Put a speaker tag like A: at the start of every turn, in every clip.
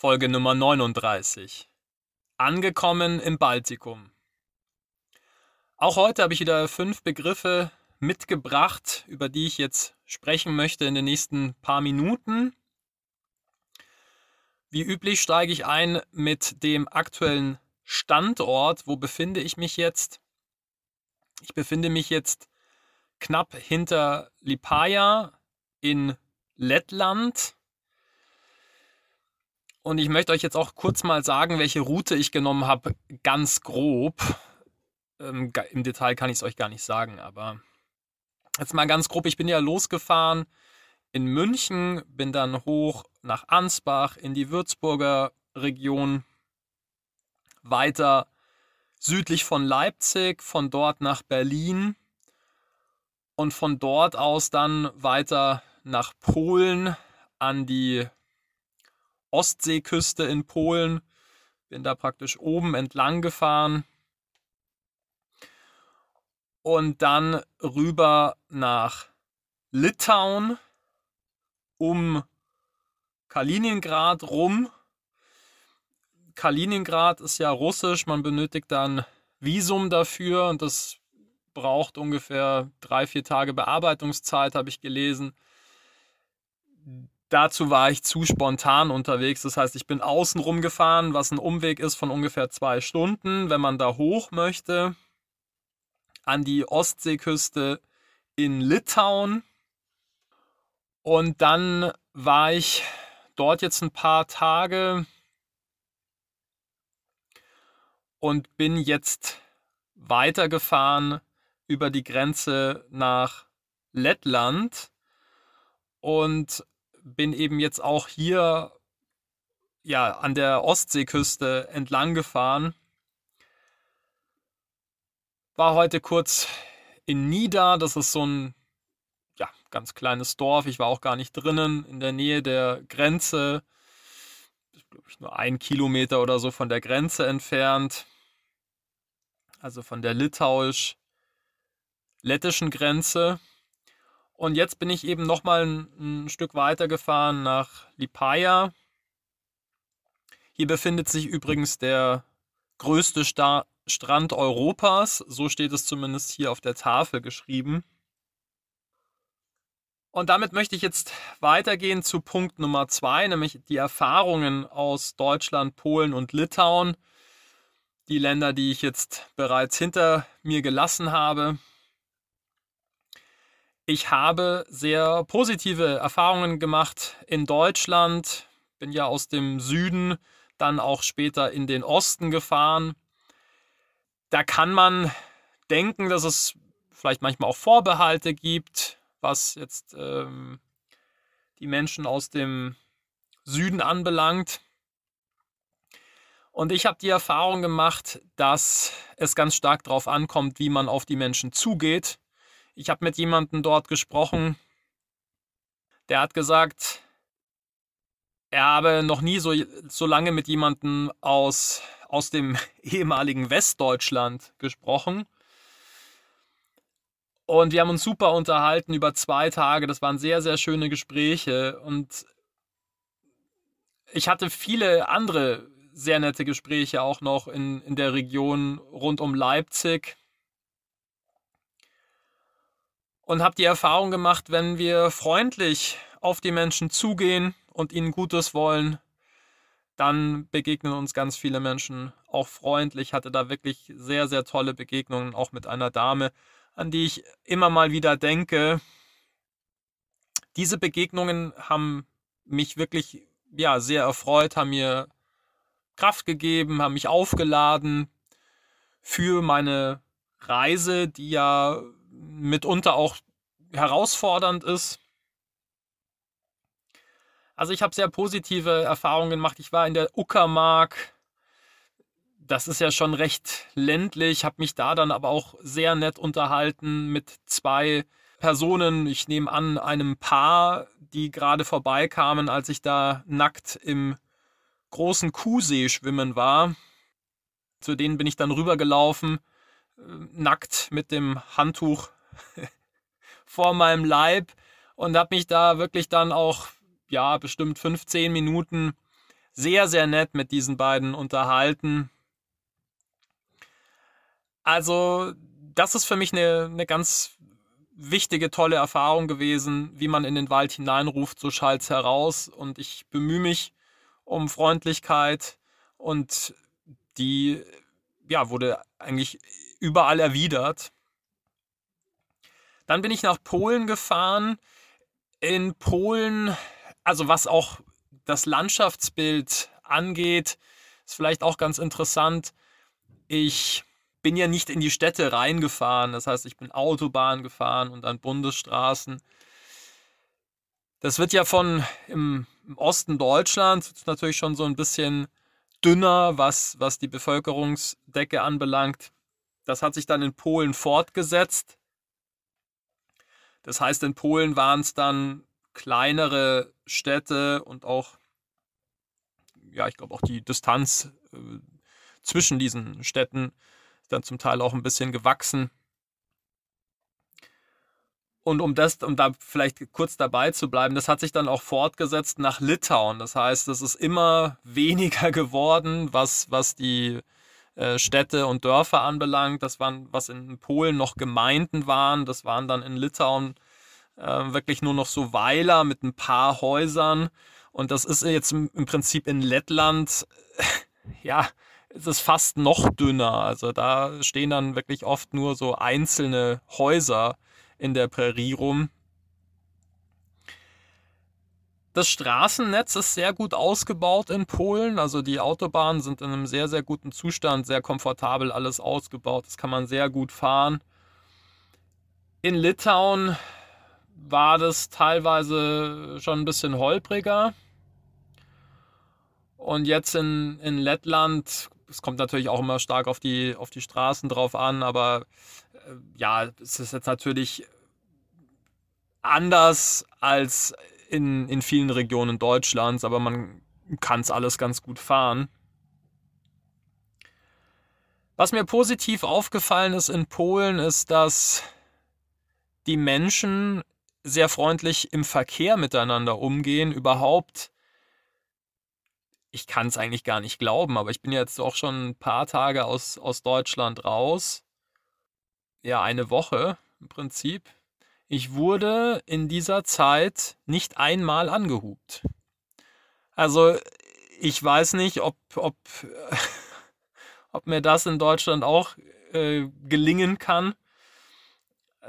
A: Folge Nummer 39. Angekommen im Baltikum. Auch heute habe ich wieder fünf Begriffe mitgebracht, über die ich jetzt sprechen möchte in den nächsten paar Minuten. Wie üblich steige ich ein mit dem aktuellen Standort. Wo befinde ich mich jetzt? Ich befinde mich jetzt knapp hinter Lipaja in Lettland und ich möchte euch jetzt auch kurz mal sagen, welche Route ich genommen habe, ganz grob. Ähm, Im Detail kann ich es euch gar nicht sagen, aber jetzt mal ganz grob. Ich bin ja losgefahren in München, bin dann hoch nach Ansbach in die Würzburger Region, weiter südlich von Leipzig, von dort nach Berlin und von dort aus dann weiter nach Polen an die Ostseeküste in Polen. Bin da praktisch oben entlang gefahren. Und dann rüber nach Litauen um Kaliningrad rum. Kaliningrad ist ja russisch, man benötigt dann Visum dafür und das braucht ungefähr drei, vier Tage Bearbeitungszeit, habe ich gelesen dazu war ich zu spontan unterwegs. Das heißt, ich bin außen rumgefahren, was ein Umweg ist von ungefähr zwei Stunden, wenn man da hoch möchte, an die Ostseeküste in Litauen. Und dann war ich dort jetzt ein paar Tage und bin jetzt weitergefahren über die Grenze nach Lettland und bin eben jetzt auch hier ja, an der Ostseeküste entlang gefahren. War heute kurz in Nida, das ist so ein ja, ganz kleines Dorf. Ich war auch gar nicht drinnen, in der Nähe der Grenze. Glaube ich, nur ein Kilometer oder so von der Grenze entfernt. Also von der litauisch-lettischen Grenze. Und jetzt bin ich eben nochmal ein, ein Stück weiter gefahren nach Lipaja. Hier befindet sich übrigens der größte Sta Strand Europas. So steht es zumindest hier auf der Tafel geschrieben. Und damit möchte ich jetzt weitergehen zu Punkt Nummer zwei, nämlich die Erfahrungen aus Deutschland, Polen und Litauen. Die Länder, die ich jetzt bereits hinter mir gelassen habe. Ich habe sehr positive Erfahrungen gemacht in Deutschland, bin ja aus dem Süden dann auch später in den Osten gefahren. Da kann man denken, dass es vielleicht manchmal auch Vorbehalte gibt, was jetzt ähm, die Menschen aus dem Süden anbelangt. Und ich habe die Erfahrung gemacht, dass es ganz stark darauf ankommt, wie man auf die Menschen zugeht ich habe mit jemandem dort gesprochen, der hat gesagt, er habe noch nie so, so lange mit jemandem aus, aus dem ehemaligen Westdeutschland gesprochen. Und wir haben uns super unterhalten über zwei Tage. Das waren sehr, sehr schöne Gespräche. Und ich hatte viele andere sehr nette Gespräche auch noch in, in der Region rund um Leipzig und habe die Erfahrung gemacht, wenn wir freundlich auf die Menschen zugehen und ihnen Gutes wollen, dann begegnen uns ganz viele Menschen auch freundlich. Ich hatte da wirklich sehr, sehr tolle Begegnungen, auch mit einer Dame, an die ich immer mal wieder denke. Diese Begegnungen haben mich wirklich ja, sehr erfreut, haben mir Kraft gegeben, haben mich aufgeladen für meine Reise, die ja mitunter auch herausfordernd ist. Also ich habe sehr positive Erfahrungen gemacht. Ich war in der Uckermark. Das ist ja schon recht ländlich, habe mich da dann aber auch sehr nett unterhalten mit zwei Personen, ich nehme an, einem Paar, die gerade vorbeikamen, als ich da nackt im großen Kuhsee schwimmen war. Zu denen bin ich dann rübergelaufen nackt mit dem Handtuch vor meinem Leib und habe mich da wirklich dann auch, ja, bestimmt 15 Minuten sehr, sehr nett mit diesen beiden unterhalten. Also, das ist für mich eine, eine ganz wichtige, tolle Erfahrung gewesen, wie man in den Wald hineinruft, so schallt heraus. Und ich bemühe mich um Freundlichkeit und die ja, wurde eigentlich überall erwidert. Dann bin ich nach Polen gefahren. In Polen, also was auch das Landschaftsbild angeht, ist vielleicht auch ganz interessant. Ich bin ja nicht in die Städte reingefahren. Das heißt, ich bin Autobahn gefahren und dann Bundesstraßen. Das wird ja von im, Osten Deutschlands natürlich schon so ein bisschen dünner, was, was die Bevölkerungsdecke anbelangt. Das hat sich dann in Polen fortgesetzt. Das heißt, in Polen waren es dann kleinere Städte und auch, ja, ich glaube auch die Distanz äh, zwischen diesen Städten ist dann zum Teil auch ein bisschen gewachsen. Und um das, um da vielleicht kurz dabei zu bleiben, das hat sich dann auch fortgesetzt nach Litauen. Das heißt, es ist immer weniger geworden, was, was die äh, Städte und Dörfer anbelangt. Das waren, was in Polen noch Gemeinden waren, das waren dann in Litauen äh, wirklich nur noch so Weiler mit ein paar Häusern. Und das ist jetzt im, im Prinzip in Lettland, ja, ist es fast noch dünner. Also da stehen dann wirklich oft nur so einzelne Häuser in der Prärie rum. Das Straßennetz ist sehr gut ausgebaut in Polen. Also die Autobahnen sind in einem sehr, sehr guten Zustand, sehr komfortabel alles ausgebaut. Das kann man sehr gut fahren. In Litauen war das teilweise schon ein bisschen holpriger. Und jetzt in, in Lettland, es kommt natürlich auch immer stark auf die, auf die Straßen drauf an, aber äh, ja, es ist jetzt natürlich anders als in, in vielen Regionen Deutschlands, aber man kann es alles ganz gut fahren. Was mir positiv aufgefallen ist in Polen, ist, dass die Menschen sehr freundlich im Verkehr miteinander umgehen. Überhaupt, ich kann es eigentlich gar nicht glauben, aber ich bin jetzt auch schon ein paar Tage aus, aus Deutschland raus ja eine Woche im Prinzip. Ich wurde in dieser Zeit nicht einmal angehupt. Also ich weiß nicht, ob, ob, ob mir das in Deutschland auch äh, gelingen kann.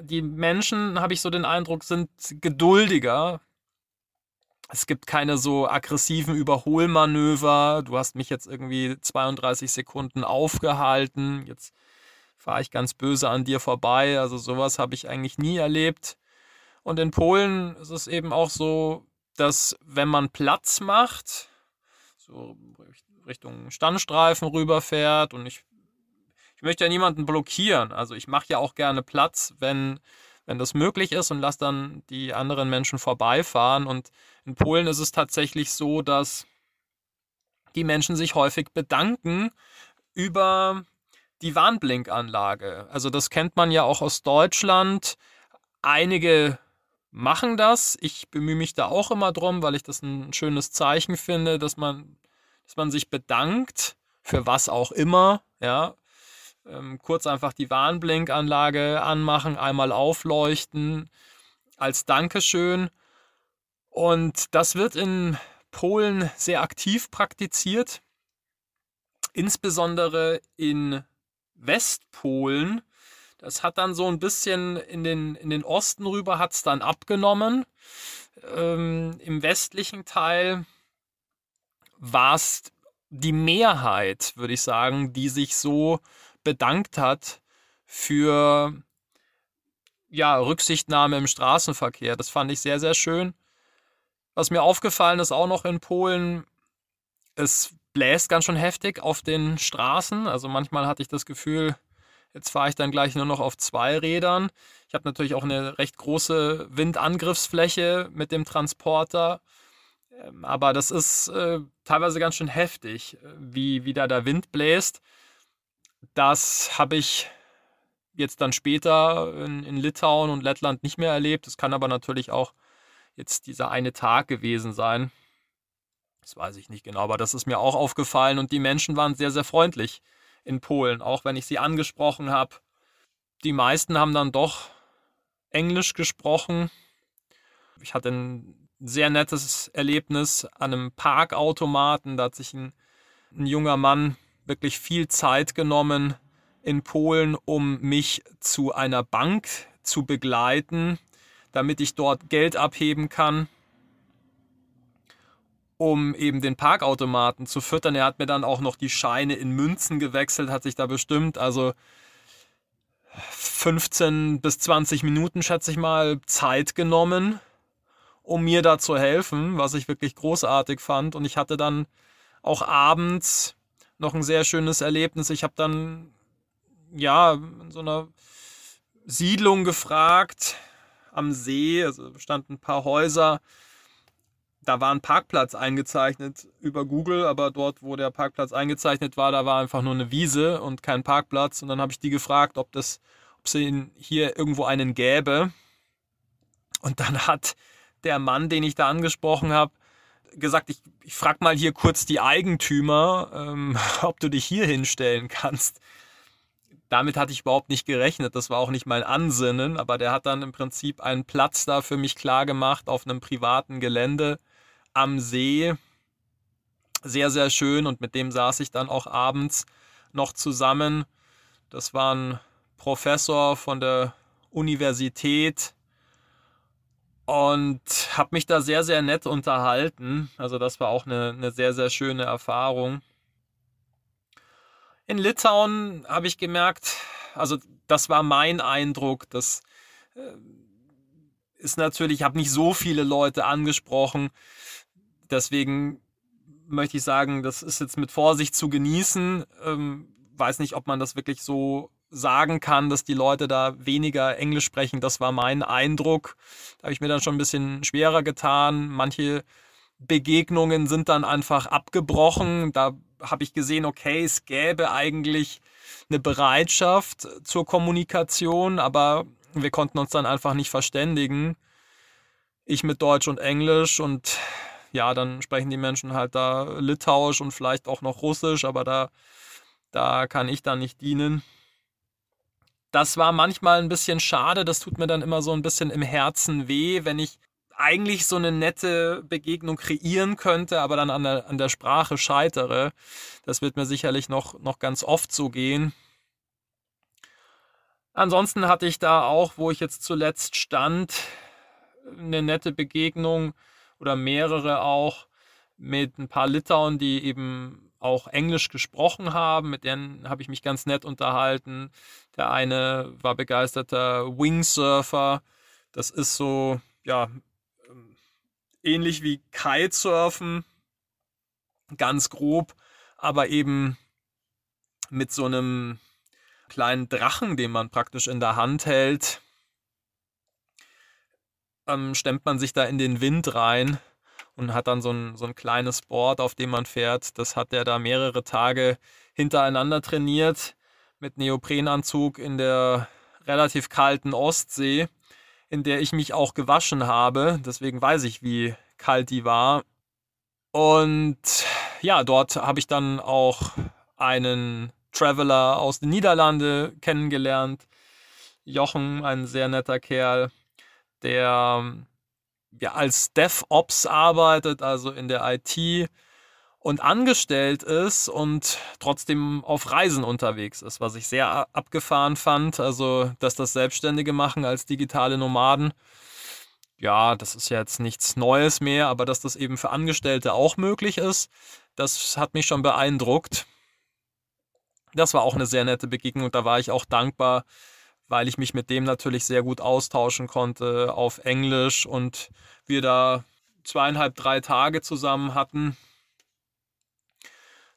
A: Die Menschen, habe ich so den Eindruck, sind geduldiger. Es gibt keine so aggressiven Überholmanöver. Du hast mich jetzt irgendwie 32 Sekunden aufgehalten. Jetzt fahre ich ganz böse an dir vorbei. Also sowas habe ich eigentlich nie erlebt. Und in Polen ist es eben auch so, dass wenn man Platz macht, so Richtung Standstreifen rüberfährt und ich, ich möchte ja niemanden blockieren. Also ich mache ja auch gerne Platz, wenn, wenn das möglich ist und lasse dann die anderen Menschen vorbeifahren. Und in Polen ist es tatsächlich so, dass die Menschen sich häufig bedanken über die Warnblinkanlage. Also das kennt man ja auch aus Deutschland. Einige machen das. Ich bemühe mich da auch immer drum, weil ich das ein schönes Zeichen finde, dass man, dass man sich bedankt für was auch immer. Ja, ähm, kurz einfach die Warnblinkanlage anmachen, einmal aufleuchten als Dankeschön. Und das wird in Polen sehr aktiv praktiziert, insbesondere in Westpolen. Das hat dann so ein bisschen in den, in den Osten rüber hat es dann abgenommen. Ähm, Im westlichen Teil war es die Mehrheit, würde ich sagen, die sich so bedankt hat für ja, Rücksichtnahme im Straßenverkehr. Das fand ich sehr, sehr schön. Was mir aufgefallen ist, auch noch in Polen, es bläst ganz schön heftig auf den Straßen. Also manchmal hatte ich das Gefühl, jetzt fahre ich dann gleich nur noch auf zwei Rädern. Ich habe natürlich auch eine recht große Windangriffsfläche mit dem Transporter. Ähm, aber das ist äh, teilweise ganz schön heftig, äh, wie, wie da der Wind bläst. Das habe ich jetzt dann später in, in Litauen und Lettland nicht mehr erlebt. Es kann aber natürlich auch jetzt dieser eine Tag gewesen sein. Das weiß ich nicht genau, aber das ist mir auch aufgefallen und die Menschen waren sehr, sehr freundlich in Polen, auch wenn ich sie angesprochen habe. Die meisten haben dann doch Englisch gesprochen. Ich hatte ein sehr nettes Erlebnis an einem Parkautomaten. Da hat sich ein, ein junger Mann wirklich viel Zeit genommen in Polen, um mich zu einer Bank zu begleiten, damit ich dort Geld abheben kann, um eben den Parkautomaten zu füttern. Er hat mir dann auch noch die Scheine in Münzen gewechselt, hat sich da bestimmt also 15 bis 20 Minuten, schätze ich mal, Zeit genommen, um mir da zu helfen, was ich wirklich großartig fand. Und ich hatte dann auch abends noch ein sehr schönes Erlebnis. Ich habe dann ja in so einer Siedlung gefragt am See, also standen ein paar Häuser. Da war ein Parkplatz eingezeichnet über Google, aber dort, wo der Parkplatz eingezeichnet war, da war einfach nur eine Wiese und kein Parkplatz. Und dann habe ich die gefragt, ob das, ob es hier irgendwo einen gäbe. Und dann hat der Mann, den ich da angesprochen habe, gesagt, ich, ich frage mal hier kurz die Eigentümer, ähm, ob du dich hier hinstellen kannst. Damit hatte ich überhaupt nicht gerechnet, das war auch nicht mein Ansinnen, aber der hat dann im Prinzip einen Platz da für mich klar gemacht auf einem privaten Gelände am See. Sehr, sehr schön und mit dem saß ich dann auch abends noch zusammen. Das war ein Professor von der Universität und habe mich da sehr, sehr nett unterhalten. Also das war auch eine, eine sehr, sehr schöne Erfahrung. In Litauen habe ich gemerkt, also das war mein Eindruck, das äh, ist natürlich, ich habe nicht so viele Leute angesprochen, deswegen möchte ich sagen, das ist jetzt mit Vorsicht zu genießen. Ähm, weiß nicht, ob man das wirklich so sagen kann, dass die Leute da weniger Englisch sprechen. Das war mein Eindruck. Da habe ich mir dann schon ein bisschen schwerer getan. Manche Begegnungen sind dann einfach abgebrochen. Da habe ich gesehen, okay, es gäbe eigentlich eine Bereitschaft zur Kommunikation, aber wir konnten uns dann einfach nicht verständigen. Ich mit Deutsch und Englisch und ja, dann sprechen die Menschen halt da Litauisch und vielleicht auch noch Russisch, aber da, da kann ich dann nicht dienen das war manchmal ein bisschen schade. Das tut mir dann immer so ein bisschen im Herzen weh, wenn ich eigentlich so eine nette Begegnung kreieren könnte, aber dann an der, an der Sprache scheitere. Das wird mir sicherlich noch, noch ganz oft so gehen. Ansonsten hatte ich da auch, wo ich jetzt zuletzt stand, eine nette Begegnung oder mehrere auch mit ein paar Litauen, die eben auch Englisch gesprochen haben, mit denen habe ich mich ganz nett unterhalten. Der eine war begeisterter Wingsurfer. Das ist so, ja, ähm, ähnlich wie Kitesurfen, ganz grob, aber eben mit so einem kleinen Drachen, den man praktisch in der Hand hält, ähm, stemmt man sich da in den Wind rein und hat dann so ein, so ein kleines Board, auf dem man fährt. Das hat er da mehrere Tage hintereinander trainiert mit Neoprenanzug in der relativ kalten Ostsee, in der ich mich auch gewaschen habe. Deswegen weiß ich, wie kalt die war. Und ja, dort habe ich dann auch einen Traveler aus den Niederlanden kennengelernt. Jochen, ein sehr netter Kerl, der ja, als DevOps arbeitet, also in der IT und angestellt ist und trotzdem auf Reisen unterwegs ist, was ich sehr abgefahren fand. Also, dass das Selbstständige machen als digitale Nomaden. Ja, das ist ja jetzt nichts Neues mehr, aber dass das eben für Angestellte auch möglich ist, das hat mich schon beeindruckt. Das war auch eine sehr nette Begegnung und da war ich auch dankbar, weil ich mich mit dem natürlich sehr gut austauschen konnte auf Englisch und wir da zweieinhalb, drei Tage zusammen hatten.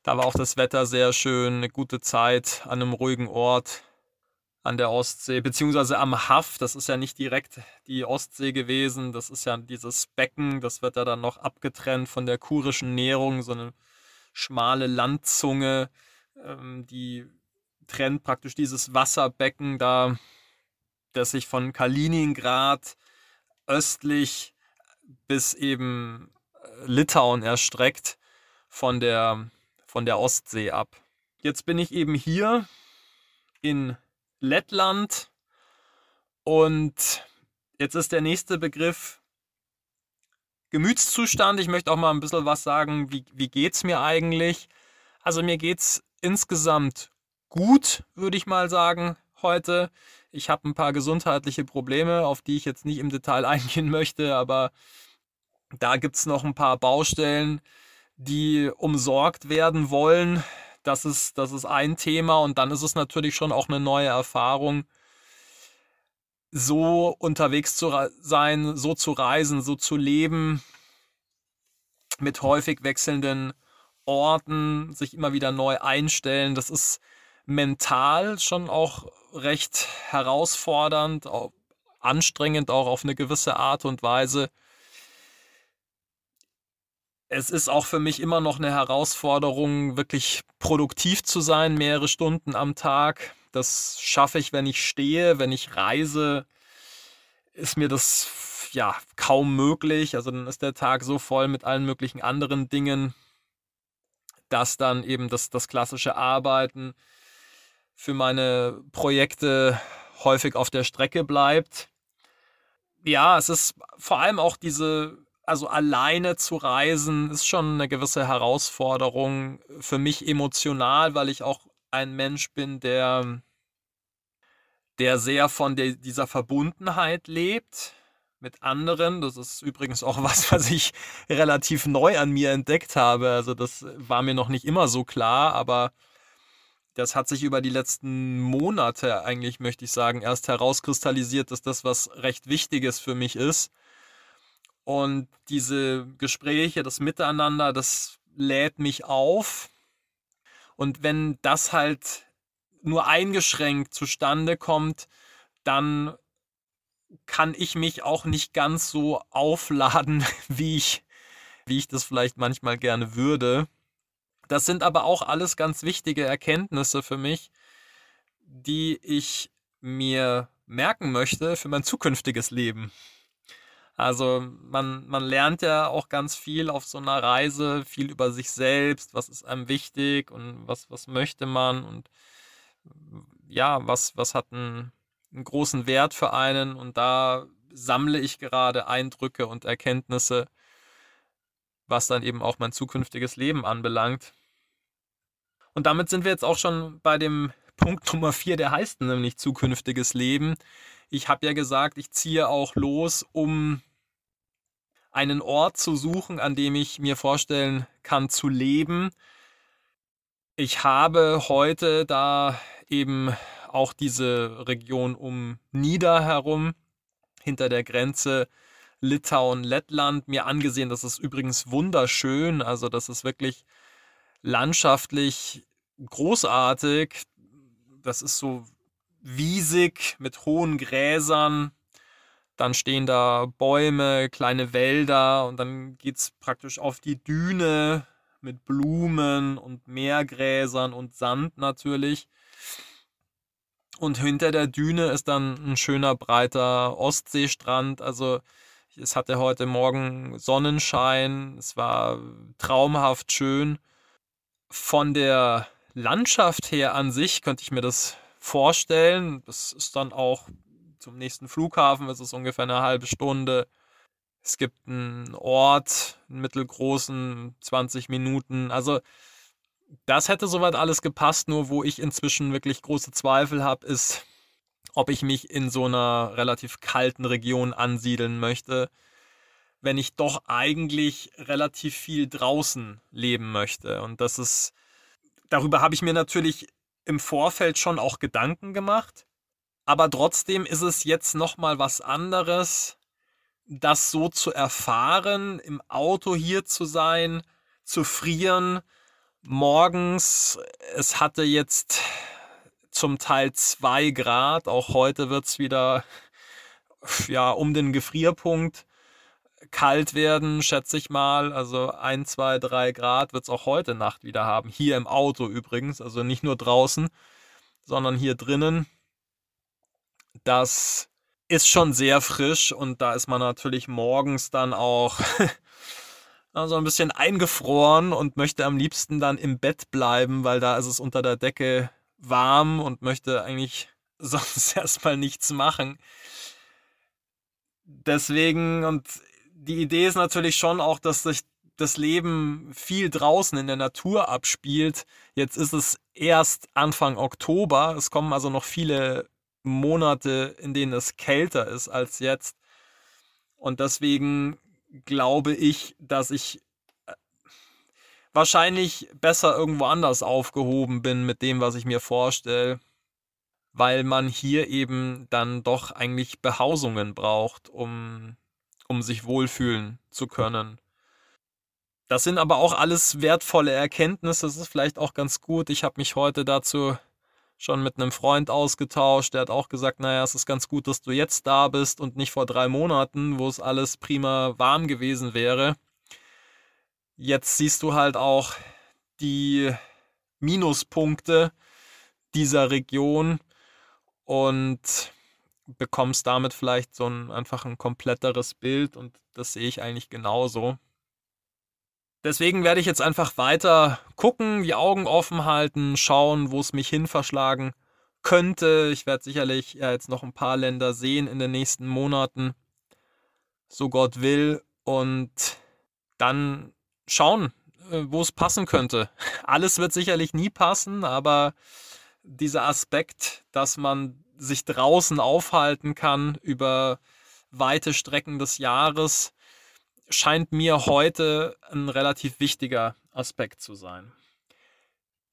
A: Da war auch das Wetter sehr schön, eine gute Zeit an einem ruhigen Ort an der Ostsee, beziehungsweise am Haff. Das ist ja nicht direkt die Ostsee gewesen, das ist ja dieses Becken, das wird ja dann noch abgetrennt von der kurischen Nährung, so eine schmale Landzunge, ähm, die trennt praktisch dieses Wasserbecken da, das sich von Kaliningrad östlich bis eben äh, Litauen erstreckt. von der, von der Ostsee ab. Jetzt bin ich eben hier in Lettland und jetzt ist der nächste Begriff Gemütszustand. Ich möchte auch mal ein bisschen was sagen, wie, wie geht es mir eigentlich? Also mir geht es insgesamt gut, würde ich mal sagen, heute. Ich habe ein paar gesundheitliche Probleme, auf die ich jetzt nicht im Detail eingehen möchte, aber da gibt es noch ein paar Baustellen, die umsorgt werden wollen. Das ist, das ist ein Thema und dann ist es natürlich schon auch eine neue Erfahrung, so unterwegs zu sein, so zu reisen, so zu leben, mit häufig wechselnden Orten, sich immer wieder neu einstellen. Das ist mental schon auch recht herausfordernd, auch anstrengend auch auf eine gewisse Art und Weise. Es ist auch für mich immer noch eine Herausforderung, wirklich produktiv zu sein, mehrere Stunden am Tag. Das schaffe ich, wenn ich stehe, wenn ich reise, ist mir das ja kaum möglich. Also dann ist der Tag so voll mit allen möglichen anderen Dingen, dass dann eben das, das klassische Arbeiten für meine Projekte häufig auf der Strecke bleibt. Ja, es ist vor allem auch diese, also alleine zu reisen, ist schon eine gewisse Herausforderung für mich emotional, weil ich auch ein Mensch bin, der, der sehr von der, dieser Verbundenheit lebt mit anderen. Das ist übrigens auch was, was ich relativ neu an mir entdeckt habe. Also das war mir noch nicht immer so klar, aber das hat sich über die letzten Monate eigentlich, möchte ich sagen, erst herauskristallisiert, dass das was recht Wichtiges für mich ist. Und diese Gespräche, das Miteinander, das lädt mich auf. Und wenn das halt nur eingeschränkt zustande kommt, dann kann ich mich auch nicht ganz so aufladen, wie ich, wie ich das vielleicht manchmal gerne würde. Das sind aber auch alles ganz wichtige Erkenntnisse für mich, die ich mir merken möchte für mein zukünftiges Leben. Also man, man lernt ja auch ganz viel auf so einer Reise, viel über sich selbst, was ist einem wichtig und was, was möchte man und ja, was, was hat einen, einen großen Wert für einen und da sammle ich gerade Eindrücke und Erkenntnisse, was dann eben auch mein zukünftiges Leben anbelangt. Und damit sind wir jetzt auch schon bei dem Punkt Nummer vier, der heißt nämlich zukünftiges Leben. Ich habe ja gesagt, ich ziehe auch los, um einen Ort zu suchen, an dem ich mir vorstellen kann zu leben. Ich habe heute da eben auch diese Region um Nieder herum, hinter der Grenze Litauen, Lettland, mir angesehen. Das ist übrigens wunderschön. Also das ist wirklich landschaftlich großartig. Das ist so wiesig mit hohen Gräsern. Dann stehen da Bäume, kleine Wälder und dann geht es praktisch auf die Düne mit Blumen und Meergräsern und Sand natürlich. Und hinter der Düne ist dann ein schöner breiter Ostseestrand. Also es hatte heute Morgen Sonnenschein. Es war traumhaft schön von der Landschaft her an sich könnte ich mir das vorstellen. Das ist dann auch zum nächsten Flughafen, es ist ungefähr eine halbe Stunde. Es gibt einen Ort, einen mittelgroßen, 20 Minuten. Also das hätte soweit alles gepasst, nur wo ich inzwischen wirklich große Zweifel habe, ist, ob ich mich in so einer relativ kalten Region ansiedeln möchte wenn ich doch eigentlich relativ viel draußen leben möchte. Und das ist, darüber habe ich mir natürlich im Vorfeld schon auch Gedanken gemacht. Aber trotzdem ist es jetzt nochmal was anderes, das so zu erfahren, im Auto hier zu sein, zu frieren. Morgens, es hatte jetzt zum Teil zwei Grad, auch heute wird es wieder ja, um den Gefrierpunkt kalt werden, schätze ich mal. Also ein, zwei, drei Grad wird es auch heute Nacht wieder haben. Hier im Auto übrigens, also nicht nur draußen, sondern hier drinnen. Das ist schon sehr frisch und da ist man natürlich morgens dann auch also ein bisschen eingefroren und möchte am liebsten dann im Bett bleiben, weil da ist es unter der Decke warm und möchte eigentlich sonst erstmal nichts machen. Deswegen, und die Idee ist natürlich schon auch, dass sich das Leben viel draußen in der Natur abspielt. Jetzt ist es erst Anfang Oktober. Es kommen also noch viele Monate, in denen es kälter ist als jetzt. Und deswegen glaube ich, dass ich äh, wahrscheinlich besser irgendwo anders aufgehoben bin mit dem, was ich mir vorstelle, weil man hier eben dann doch eigentlich Behausungen braucht, um, um sich wohlfühlen zu können. Das sind aber auch alles wertvolle Erkenntnisse. Das ist vielleicht auch ganz gut. Ich habe mich heute dazu schon mit einem Freund ausgetauscht. Der hat auch gesagt, naja, es ist ganz gut, dass du jetzt da bist und nicht vor drei Monaten, wo es alles prima warm gewesen wäre. Jetzt siehst du halt auch die Minuspunkte dieser Region und bekommst damit vielleicht so ein einfach ein kompletteres Bild und das sehe ich eigentlich genauso. Deswegen werde ich jetzt einfach weiter gucken, die Augen offen halten, schauen, wo es mich hin verschlagen könnte. Ich werde sicherlich ja, jetzt noch ein paar Länder sehen in den nächsten Monaten, so Gott will, und dann schauen, äh, wo es passen könnte. Alles wird sicherlich nie passen, aber dieser Aspekt, dass man sich draußen aufhalten kann über weite Strecken des Jahres, scheint mir heute ein relativ wichtiger Aspekt zu sein.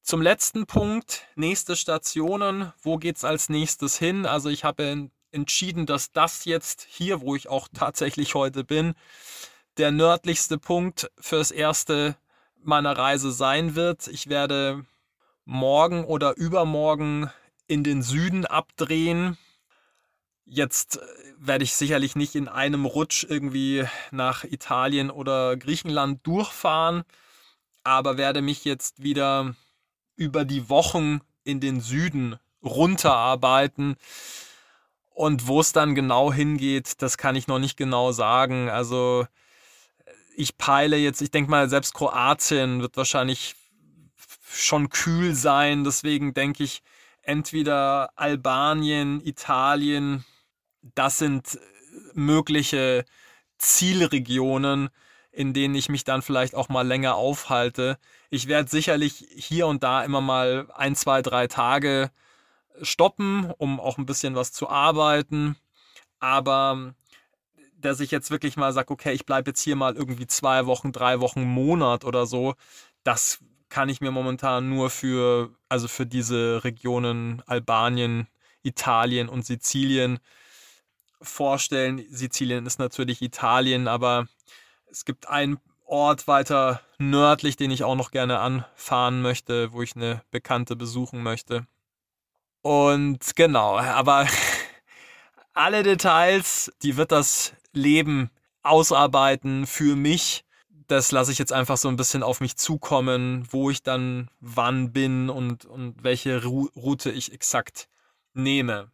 A: Zum letzten Punkt, nächste Stationen, wo geht es als nächstes hin? Also ich habe entschieden, dass das jetzt hier, wo ich auch tatsächlich heute bin, der nördlichste Punkt fürs erste meiner Reise sein wird. Ich werde morgen oder übermorgen in den Süden abdrehen, Jetzt äh, werde ich sicherlich nicht in einem Rutsch irgendwie nach Italien oder Griechenland durchfahren, aber werde mich jetzt wieder über die Wochen in den Süden runterarbeiten. Und wo es dann genau hingeht, das kann ich noch nicht genau sagen. Also ich peile jetzt, ich denke mal, selbst Kroatien wird wahrscheinlich schon kühl sein. Deswegen denke ich, entweder Albanien, Italien, das sind äh, mögliche Zielregionen, in denen ich mich dann vielleicht auch mal länger aufhalte. Ich werde sicherlich hier und da immer mal ein, zwei, drei Tage stoppen, um auch ein bisschen was zu arbeiten. Aber dass ich jetzt wirklich mal sage, okay, ich bleibe jetzt hier mal irgendwie zwei Wochen, drei Wochen, Monat oder so, das kann ich mir momentan nur für, also für diese Regionen Albanien, Italien und Sizilien vorstellen. Sizilien ist natürlich Italien, aber es gibt einen Ort weiter nördlich, den ich auch noch gerne anfahren möchte, wo ich eine Bekannte besuchen möchte. Und genau, aber alle Details, die wird das Leben ausarbeiten für mich. Das lasse ich jetzt einfach so ein bisschen auf mich zukommen, wo ich dann wann bin und, und welche Route ich exakt nehme.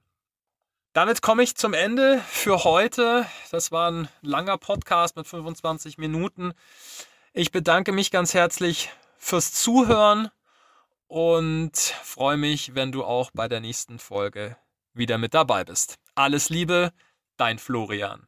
A: Damit komme ich zum Ende für heute. Das war ein langer Podcast mit 25 Minuten. Ich bedanke mich ganz herzlich fürs Zuhören und freue mich, wenn du auch bei der nächsten Folge wieder mit dabei bist. Alles Liebe, dein Florian.